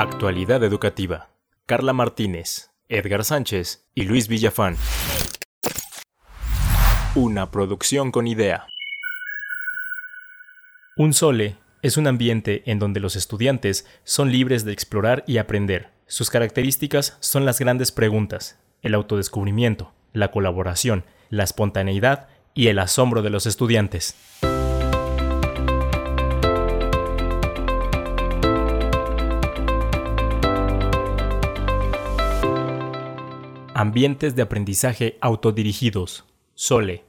Actualidad educativa. Carla Martínez, Edgar Sánchez y Luis Villafán. Una producción con idea. Un sole es un ambiente en donde los estudiantes son libres de explorar y aprender. Sus características son las grandes preguntas, el autodescubrimiento, la colaboración, la espontaneidad y el asombro de los estudiantes. Ambientes de aprendizaje autodirigidos. Sole.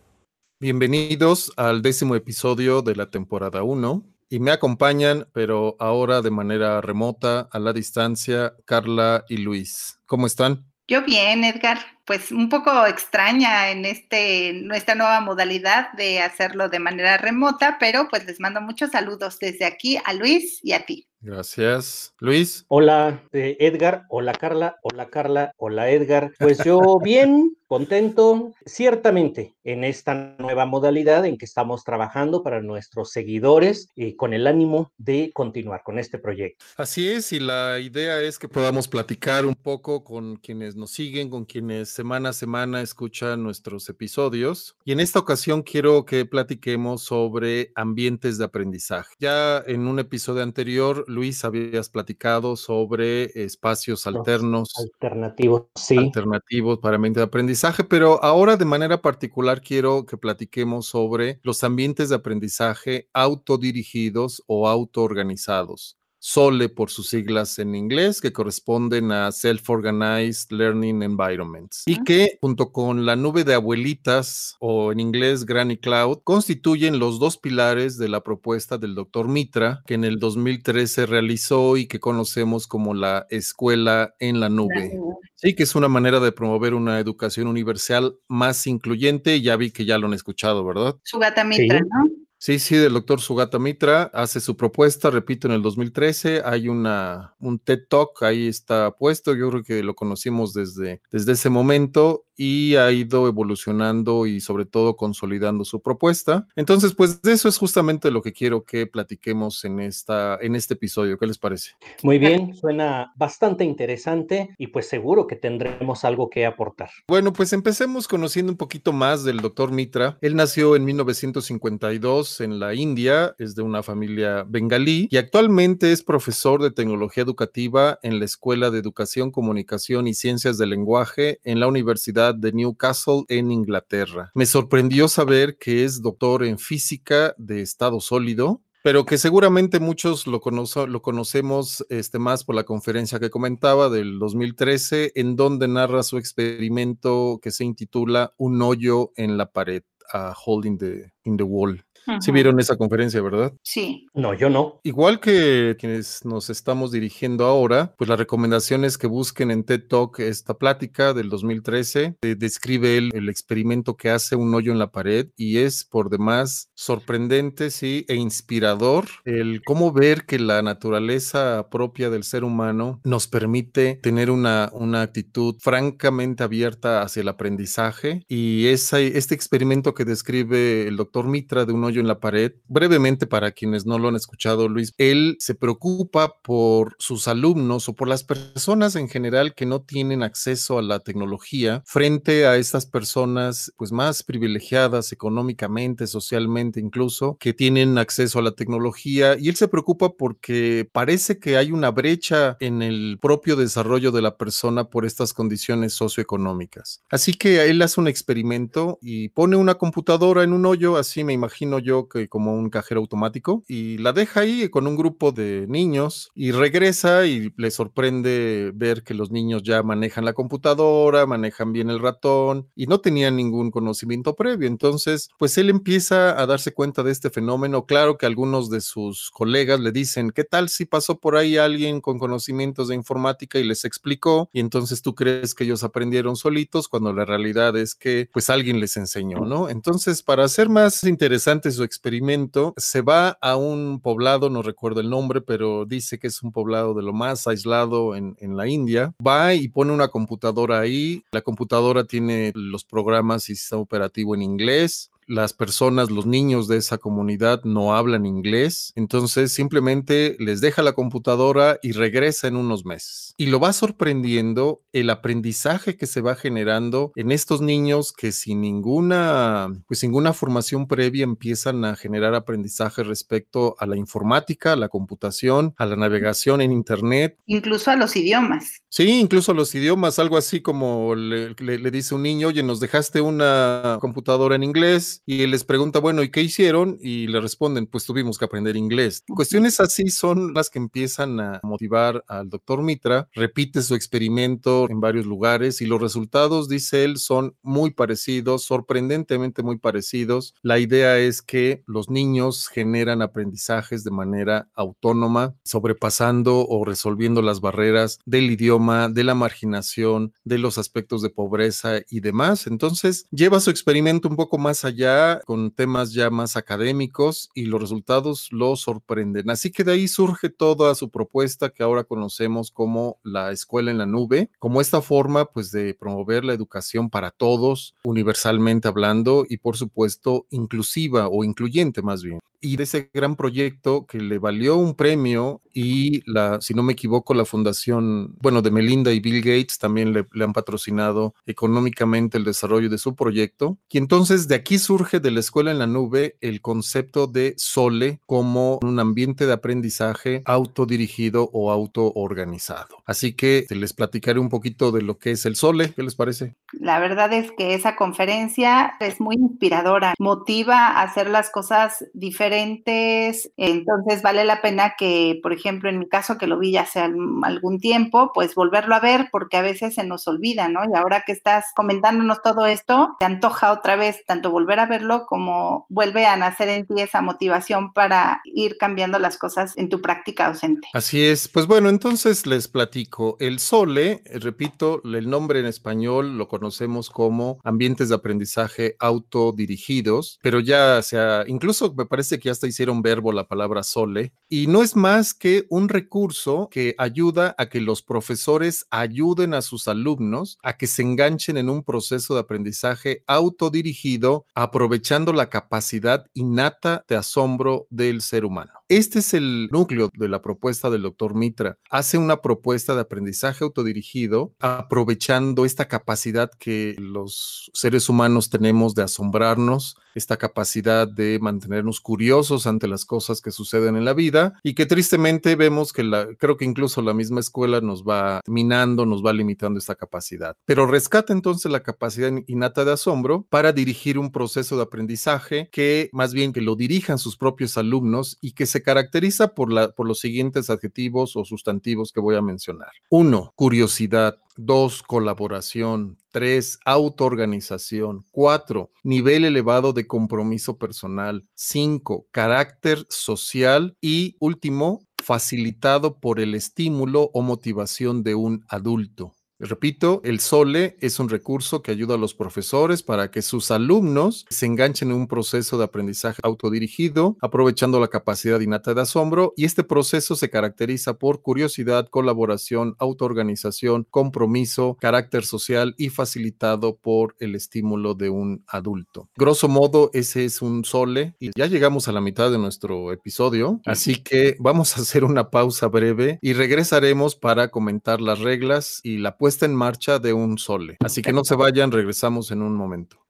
Bienvenidos al décimo episodio de la temporada 1 y me acompañan, pero ahora de manera remota, a la distancia, Carla y Luis. ¿Cómo están? Yo bien, Edgar. Pues un poco extraña en este nuestra nueva modalidad de hacerlo de manera remota, pero pues les mando muchos saludos desde aquí a Luis y a ti. Gracias. Luis. Hola, eh, Edgar. Hola, Carla. Hola, Carla. Hola, Edgar. Pues yo bien, contento, ciertamente, en esta nueva modalidad en que estamos trabajando para nuestros seguidores y con el ánimo de continuar con este proyecto. Así es, y la idea es que podamos platicar un poco con quienes nos siguen, con quienes semana a semana escuchan nuestros episodios. Y en esta ocasión quiero que platiquemos sobre ambientes de aprendizaje. Ya en un episodio anterior Luis, habías platicado sobre espacios alternos. Alternativos, sí. Alternativos para ambiente de aprendizaje, pero ahora de manera particular quiero que platiquemos sobre los ambientes de aprendizaje autodirigidos o autoorganizados. SOLE por sus siglas en inglés, que corresponden a Self-Organized Learning Environments, y que junto con la nube de abuelitas o en inglés Granny Cloud, constituyen los dos pilares de la propuesta del doctor Mitra, que en el 2013 realizó y que conocemos como la escuela en la nube. Sí, que es una manera de promover una educación universal más incluyente. Ya vi que ya lo han escuchado, ¿verdad? Sugata Mitra, ¿no? Sí, sí, del doctor Sugata Mitra hace su propuesta, repito, en el 2013 hay una, un TED Talk, ahí está puesto, yo creo que lo conocimos desde, desde ese momento y ha ido evolucionando y sobre todo consolidando su propuesta. Entonces, pues de eso es justamente lo que quiero que platiquemos en, esta, en este episodio. ¿Qué les parece? Muy bien, suena bastante interesante y pues seguro que tendremos algo que aportar. Bueno, pues empecemos conociendo un poquito más del doctor Mitra. Él nació en 1952 en la India, es de una familia bengalí y actualmente es profesor de tecnología educativa en la Escuela de Educación, Comunicación y Ciencias del Lenguaje en la Universidad de Newcastle en Inglaterra. Me sorprendió saber que es doctor en física de estado sólido, pero que seguramente muchos lo, lo conocemos este, más por la conferencia que comentaba del 2013, en donde narra su experimento que se intitula Un hoyo en la pared, a the, in the Wall. Sí vieron esa conferencia, ¿verdad? Sí. No, yo no. Igual que quienes nos estamos dirigiendo ahora, pues la recomendación es que busquen en TED Talk esta plática del 2013. describe él el experimento que hace un hoyo en la pared y es por demás sorprendente, sí, e inspirador el cómo ver que la naturaleza propia del ser humano nos permite tener una, una actitud francamente abierta hacia el aprendizaje y esa, este experimento que describe el doctor Mitra de un hoyo en la pared. Brevemente, para quienes no lo han escuchado, Luis, él se preocupa por sus alumnos o por las personas en general que no tienen acceso a la tecnología frente a estas personas pues más privilegiadas económicamente, socialmente incluso, que tienen acceso a la tecnología y él se preocupa porque parece que hay una brecha en el propio desarrollo de la persona por estas condiciones socioeconómicas. Así que él hace un experimento y pone una computadora en un hoyo, así me imagino yo que como un cajero automático y la deja ahí con un grupo de niños y regresa y le sorprende ver que los niños ya manejan la computadora, manejan bien el ratón y no tenían ningún conocimiento previo. Entonces, pues él empieza a darse cuenta de este fenómeno. Claro que algunos de sus colegas le dicen, ¿qué tal si pasó por ahí alguien con conocimientos de informática y les explicó? Y entonces tú crees que ellos aprendieron solitos cuando la realidad es que pues alguien les enseñó, ¿no? Entonces, para hacer más interesante su experimento, se va a un poblado, no recuerdo el nombre, pero dice que es un poblado de lo más aislado en, en la India. Va y pone una computadora ahí. La computadora tiene los programas y sistema operativo en inglés las personas, los niños de esa comunidad no hablan inglés, entonces simplemente les deja la computadora y regresa en unos meses. Y lo va sorprendiendo el aprendizaje que se va generando en estos niños que sin ninguna, pues ninguna formación previa empiezan a generar aprendizaje respecto a la informática, a la computación, a la navegación en internet. Incluso a los idiomas. Sí, incluso a los idiomas, algo así como le, le dice un niño, oye, nos dejaste una computadora en inglés y les pregunta, bueno, ¿y qué hicieron? Y le responden, pues tuvimos que aprender inglés. Cuestiones así son las que empiezan a motivar al doctor Mitra, repite su experimento en varios lugares y los resultados, dice él, son muy parecidos, sorprendentemente muy parecidos. La idea es que los niños generan aprendizajes de manera autónoma, sobrepasando o resolviendo las barreras del idioma, de la marginación, de los aspectos de pobreza y demás. Entonces, lleva su experimento un poco más allá con temas ya más académicos y los resultados lo sorprenden. Así que de ahí surge toda su propuesta que ahora conocemos como la escuela en la nube, como esta forma pues de promover la educación para todos, universalmente hablando y por supuesto inclusiva o incluyente más bien y de ese gran proyecto que le valió un premio y la, si no me equivoco, la fundación, bueno, de Melinda y Bill Gates también le, han patrocinado económicamente el desarrollo de su proyecto. Y entonces de aquí surge de la escuela en la nube el concepto de Sole como un ambiente de aprendizaje autodirigido o autoorganizado. Así que les platicaré un poquito de lo que es el Sole. ¿Qué les parece? La verdad es que esa conferencia es muy inspiradora, motiva a hacer las cosas diferentes diferentes, entonces vale la pena que, por ejemplo, en mi caso, que lo vi ya hace algún tiempo, pues volverlo a ver porque a veces se nos olvida, ¿no? Y ahora que estás comentándonos todo esto, te antoja otra vez tanto volver a verlo como vuelve a nacer en ti esa motivación para ir cambiando las cosas en tu práctica docente. Así es, pues bueno, entonces les platico. El SOLE, repito, el nombre en español lo conocemos como ambientes de aprendizaje autodirigidos, pero ya sea, incluso me parece que hasta hicieron verbo la palabra sole, y no es más que un recurso que ayuda a que los profesores ayuden a sus alumnos a que se enganchen en un proceso de aprendizaje autodirigido, aprovechando la capacidad innata de asombro del ser humano. Este es el núcleo de la propuesta del doctor Mitra. Hace una propuesta de aprendizaje autodirigido, aprovechando esta capacidad que los seres humanos tenemos de asombrarnos, esta capacidad de mantenernos curiosos ante las cosas que suceden en la vida y que tristemente vemos que la, creo que incluso la misma escuela nos va minando, nos va limitando esta capacidad. Pero rescata entonces la capacidad innata de asombro para dirigir un proceso de aprendizaje que más bien que lo dirijan sus propios alumnos y que se caracteriza por, la, por los siguientes adjetivos o sustantivos que voy a mencionar. Uno, curiosidad. Dos, colaboración. Tres, autoorganización. Cuatro, nivel elevado de compromiso personal. Cinco, carácter social. Y último, facilitado por el estímulo o motivación de un adulto. Repito, el SOLE es un recurso que ayuda a los profesores para que sus alumnos se enganchen en un proceso de aprendizaje autodirigido, aprovechando la capacidad innata de asombro, y este proceso se caracteriza por curiosidad, colaboración, autoorganización, compromiso, carácter social y facilitado por el estímulo de un adulto. Grosso modo, ese es un SOLE y ya llegamos a la mitad de nuestro episodio, así que vamos a hacer una pausa breve y regresaremos para comentar las reglas y la puesta puesta en marcha de un sole. Así que no se vayan, regresamos en un momento.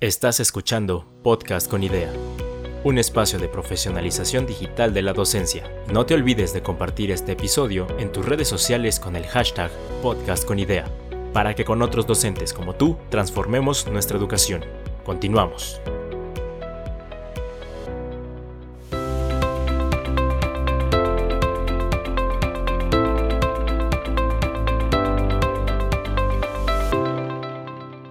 Estás escuchando Podcast con Idea, un espacio de profesionalización digital de la docencia. No te olvides de compartir este episodio en tus redes sociales con el hashtag Podcast con Idea, para que con otros docentes como tú transformemos nuestra educación. Continuamos.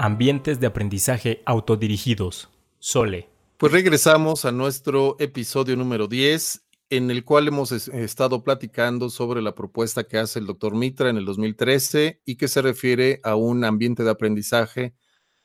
Ambientes de aprendizaje autodirigidos. Sole. Pues regresamos a nuestro episodio número 10, en el cual hemos estado platicando sobre la propuesta que hace el doctor Mitra en el 2013 y que se refiere a un ambiente de aprendizaje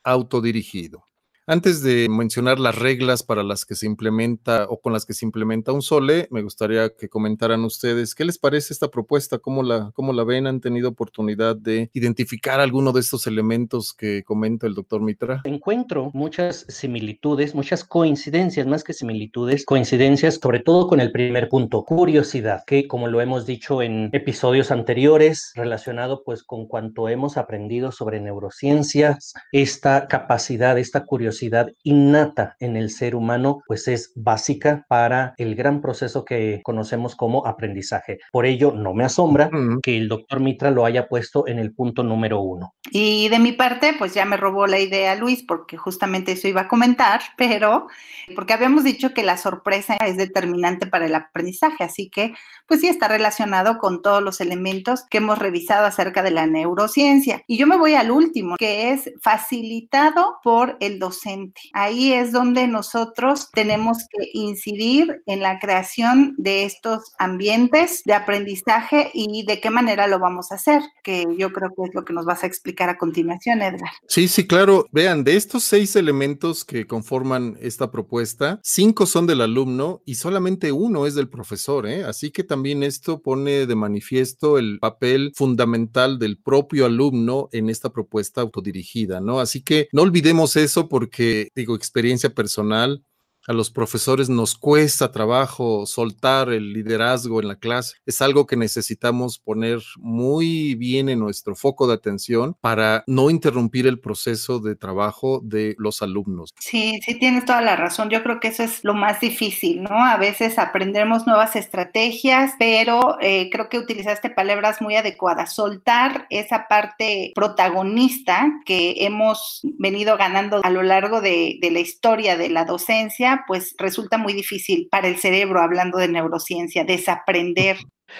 autodirigido. Antes de mencionar las reglas para las que se implementa o con las que se implementa un SOLE, me gustaría que comentaran ustedes qué les parece esta propuesta, cómo la, cómo la ven, han tenido oportunidad de identificar alguno de estos elementos que comenta el doctor Mitra. Encuentro muchas similitudes, muchas coincidencias, más que similitudes, coincidencias sobre todo con el primer punto, curiosidad, que como lo hemos dicho en episodios anteriores, relacionado pues con cuanto hemos aprendido sobre neurociencias, esta capacidad, esta curiosidad, innata en el ser humano, pues es básica para el gran proceso que conocemos como aprendizaje. Por ello, no me asombra que el doctor Mitra lo haya puesto en el punto número uno. Y de mi parte, pues ya me robó la idea Luis, porque justamente eso iba a comentar, pero porque habíamos dicho que la sorpresa es determinante para el aprendizaje, así que pues sí está relacionado con todos los elementos que hemos revisado acerca de la neurociencia. Y yo me voy al último, que es facilitado por el docente. Ahí es donde nosotros tenemos que incidir en la creación de estos ambientes de aprendizaje y de qué manera lo vamos a hacer, que yo creo que es lo que nos vas a explicar a continuación, Edgar. Sí, sí, claro. Vean, de estos seis elementos que conforman esta propuesta, cinco son del alumno y solamente uno es del profesor, ¿eh? Así que también esto pone de manifiesto el papel fundamental del propio alumno en esta propuesta autodirigida, ¿no? Así que no olvidemos eso porque, digo, experiencia personal, a los profesores nos cuesta trabajo soltar el liderazgo en la clase. Es algo que necesitamos poner muy bien en nuestro foco de atención para no interrumpir el proceso de trabajo de los alumnos. Sí, sí, tienes toda la razón. Yo creo que eso es lo más difícil, ¿no? A veces aprendemos nuevas estrategias, pero eh, creo que utilizaste palabras muy adecuadas. Soltar esa parte protagonista que hemos venido ganando a lo largo de, de la historia de la docencia pues resulta muy difícil para el cerebro, hablando de neurociencia, desaprender.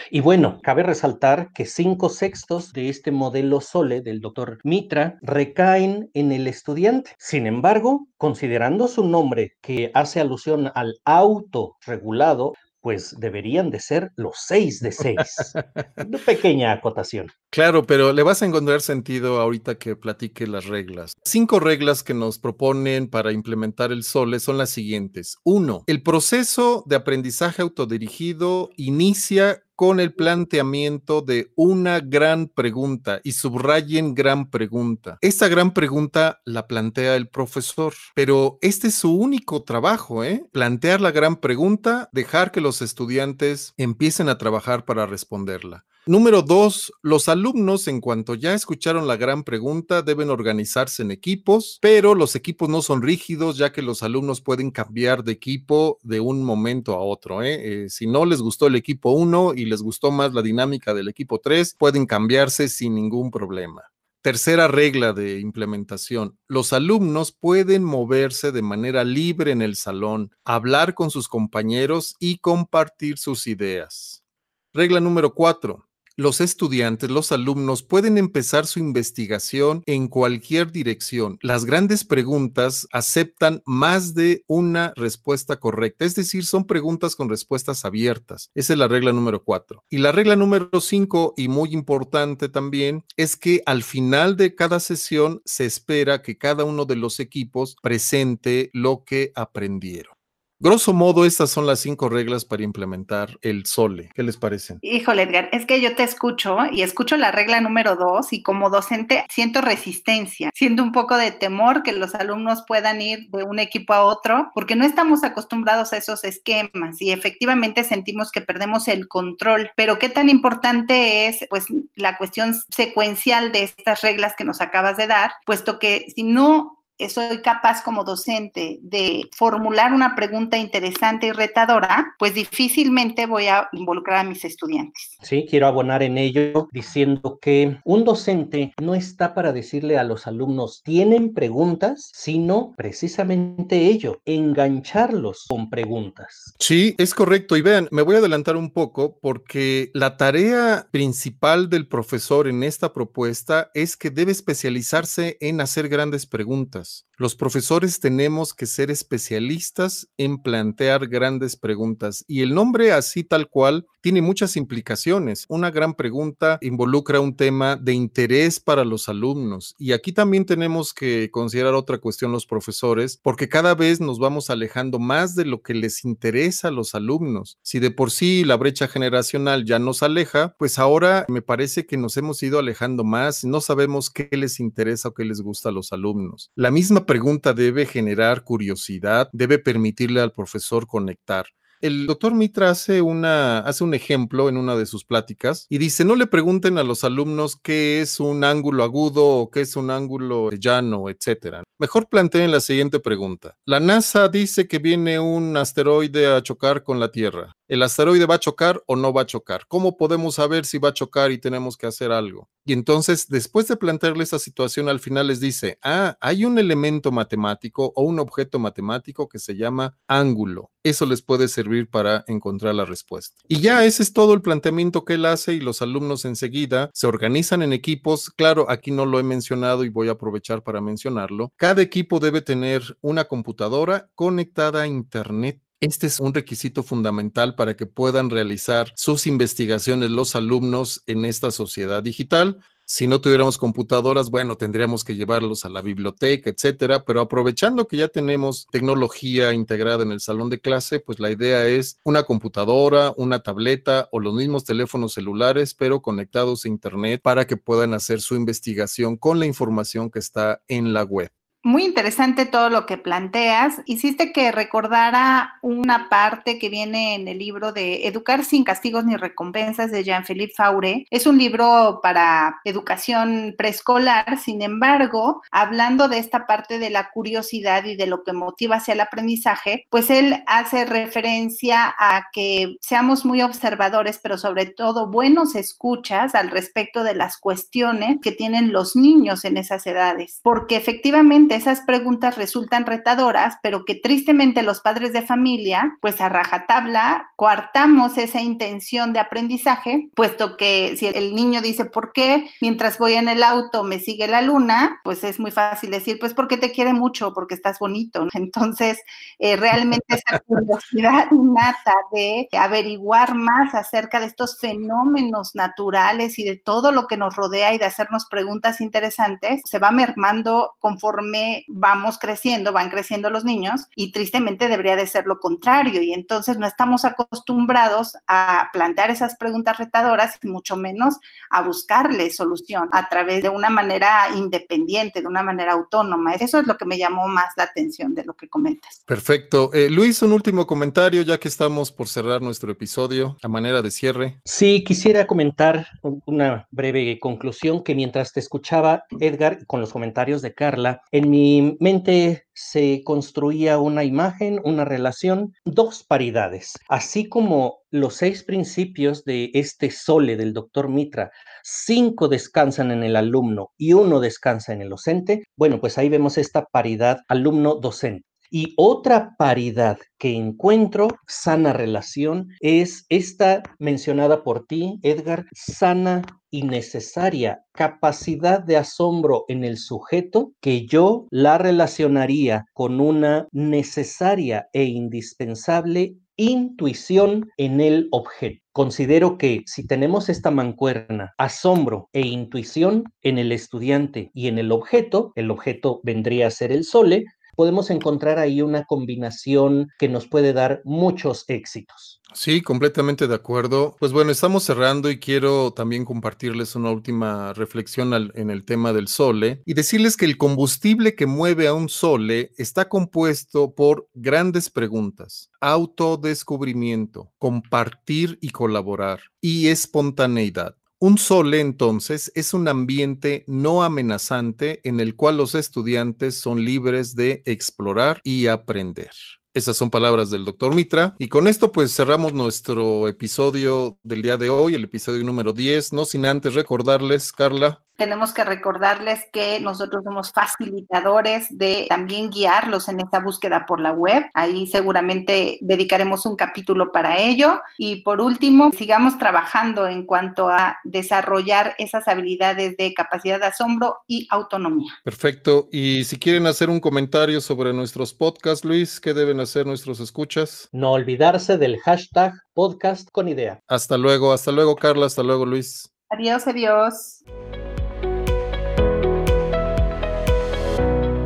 Y bueno, cabe resaltar que cinco sextos de este modelo SOLE del doctor Mitra recaen en el estudiante. Sin embargo, considerando su nombre que hace alusión al autorregulado, pues deberían de ser los seis de seis. Una pequeña acotación. Claro, pero le vas a encontrar sentido ahorita que platique las reglas. Cinco reglas que nos proponen para implementar el SOLE son las siguientes. Uno, el proceso de aprendizaje autodirigido inicia con el planteamiento de una gran pregunta y subrayen gran pregunta. Esta gran pregunta la plantea el profesor, pero este es su único trabajo, ¿eh? Plantear la gran pregunta, dejar que los estudiantes empiecen a trabajar para responderla. Número dos, los alumnos, en cuanto ya escucharon la gran pregunta, deben organizarse en equipos, pero los equipos no son rígidos, ya que los alumnos pueden cambiar de equipo de un momento a otro. ¿eh? Eh, si no les gustó el equipo 1 y les gustó más la dinámica del equipo 3, pueden cambiarse sin ningún problema. Tercera regla de implementación. Los alumnos pueden moverse de manera libre en el salón, hablar con sus compañeros y compartir sus ideas. Regla número cuatro los estudiantes, los alumnos pueden empezar su investigación en cualquier dirección. Las grandes preguntas aceptan más de una respuesta correcta, es decir, son preguntas con respuestas abiertas. Esa es la regla número cuatro. Y la regla número cinco, y muy importante también, es que al final de cada sesión se espera que cada uno de los equipos presente lo que aprendieron. Grosso modo, estas son las cinco reglas para implementar el SOLE. ¿Qué les parecen? Híjole, Edgar, es que yo te escucho y escucho la regla número dos y como docente siento resistencia, siento un poco de temor que los alumnos puedan ir de un equipo a otro porque no estamos acostumbrados a esos esquemas y efectivamente sentimos que perdemos el control. Pero qué tan importante es pues la cuestión secuencial de estas reglas que nos acabas de dar, puesto que si no soy capaz como docente de formular una pregunta interesante y retadora, pues difícilmente voy a involucrar a mis estudiantes. Sí, quiero abonar en ello diciendo que un docente no está para decirle a los alumnos tienen preguntas, sino precisamente ello, engancharlos con preguntas. Sí, es correcto. Y vean, me voy a adelantar un poco porque la tarea principal del profesor en esta propuesta es que debe especializarse en hacer grandes preguntas Los profesores tenemos que ser especialistas en plantear grandes preguntas y el nombre así tal cual tiene muchas implicaciones. Una gran pregunta involucra un tema de interés para los alumnos y aquí también tenemos que considerar otra cuestión los profesores porque cada vez nos vamos alejando más de lo que les interesa a los alumnos. Si de por sí la brecha generacional ya nos aleja, pues ahora me parece que nos hemos ido alejando más, no sabemos qué les interesa o qué les gusta a los alumnos. Misma pregunta debe generar curiosidad, debe permitirle al profesor conectar. El doctor Mitra hace, hace un ejemplo en una de sus pláticas y dice, no le pregunten a los alumnos qué es un ángulo agudo o qué es un ángulo llano, etcétera. Mejor planteen la siguiente pregunta. La NASA dice que viene un asteroide a chocar con la Tierra. ¿El asteroide va a chocar o no va a chocar? ¿Cómo podemos saber si va a chocar y tenemos que hacer algo? Y entonces, después de plantearle esa situación, al final les dice, ah, hay un elemento matemático o un objeto matemático que se llama ángulo. Eso les puede servir para encontrar la respuesta. Y ya ese es todo el planteamiento que él hace y los alumnos enseguida se organizan en equipos. Claro, aquí no lo he mencionado y voy a aprovechar para mencionarlo. Cada equipo debe tener una computadora conectada a Internet este es un requisito fundamental para que puedan realizar sus investigaciones los alumnos en esta sociedad digital. Si no tuviéramos computadoras, bueno, tendríamos que llevarlos a la biblioteca, etcétera, pero aprovechando que ya tenemos tecnología integrada en el salón de clase, pues la idea es una computadora, una tableta o los mismos teléfonos celulares, pero conectados a internet para que puedan hacer su investigación con la información que está en la web. Muy interesante todo lo que planteas. Hiciste que recordara una parte que viene en el libro de Educar sin castigos ni recompensas de Jean-Philippe Faure. Es un libro para educación preescolar, sin embargo, hablando de esta parte de la curiosidad y de lo que motiva hacia el aprendizaje, pues él hace referencia a que seamos muy observadores, pero sobre todo buenos escuchas al respecto de las cuestiones que tienen los niños en esas edades, porque efectivamente esas preguntas resultan retadoras, pero que tristemente los padres de familia, pues a rajatabla, coartamos esa intención de aprendizaje, puesto que si el niño dice, ¿por qué mientras voy en el auto me sigue la luna? Pues es muy fácil decir, pues porque te quiere mucho, porque estás bonito. Entonces, eh, realmente esa curiosidad innata de averiguar más acerca de estos fenómenos naturales y de todo lo que nos rodea y de hacernos preguntas interesantes, se va mermando conforme vamos creciendo, van creciendo los niños y tristemente debería de ser lo contrario y entonces no estamos acostumbrados a plantear esas preguntas retadoras y mucho menos a buscarle solución a través de una manera independiente, de una manera autónoma. Eso es lo que me llamó más la atención de lo que comentas. Perfecto. Eh, Luis, un último comentario ya que estamos por cerrar nuestro episodio a manera de cierre. Sí, quisiera comentar una breve conclusión que mientras te escuchaba, Edgar, con los comentarios de Carla, en mi mente se construía una imagen, una relación, dos paridades, así como los seis principios de este sole del doctor Mitra, cinco descansan en el alumno y uno descansa en el docente, bueno, pues ahí vemos esta paridad alumno-docente. Y otra paridad que encuentro, sana relación, es esta mencionada por ti, Edgar, sana y necesaria capacidad de asombro en el sujeto que yo la relacionaría con una necesaria e indispensable intuición en el objeto. Considero que si tenemos esta mancuerna, asombro e intuición en el estudiante y en el objeto, el objeto vendría a ser el sole, podemos encontrar ahí una combinación que nos puede dar muchos éxitos. Sí, completamente de acuerdo. Pues bueno, estamos cerrando y quiero también compartirles una última reflexión en el tema del sole y decirles que el combustible que mueve a un sole está compuesto por grandes preguntas, autodescubrimiento, compartir y colaborar y espontaneidad. Un sole, entonces, es un ambiente no amenazante en el cual los estudiantes son libres de explorar y aprender. Esas son palabras del doctor Mitra. Y con esto pues cerramos nuestro episodio del día de hoy, el episodio número 10, no sin antes recordarles, Carla, tenemos que recordarles que nosotros somos facilitadores de también guiarlos en esta búsqueda por la web. Ahí seguramente dedicaremos un capítulo para ello. Y por último, sigamos trabajando en cuanto a desarrollar esas habilidades de capacidad de asombro y autonomía. Perfecto. Y si quieren hacer un comentario sobre nuestros podcasts, Luis, ¿qué deben hacer nuestros escuchas? No olvidarse del hashtag podcast con idea. Hasta luego, hasta luego, Carla, hasta luego, Luis. Adiós, adiós.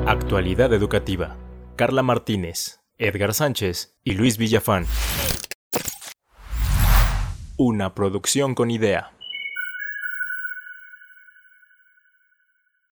Actualidad Educativa. Carla Martínez, Edgar Sánchez y Luis Villafán. Una producción con idea.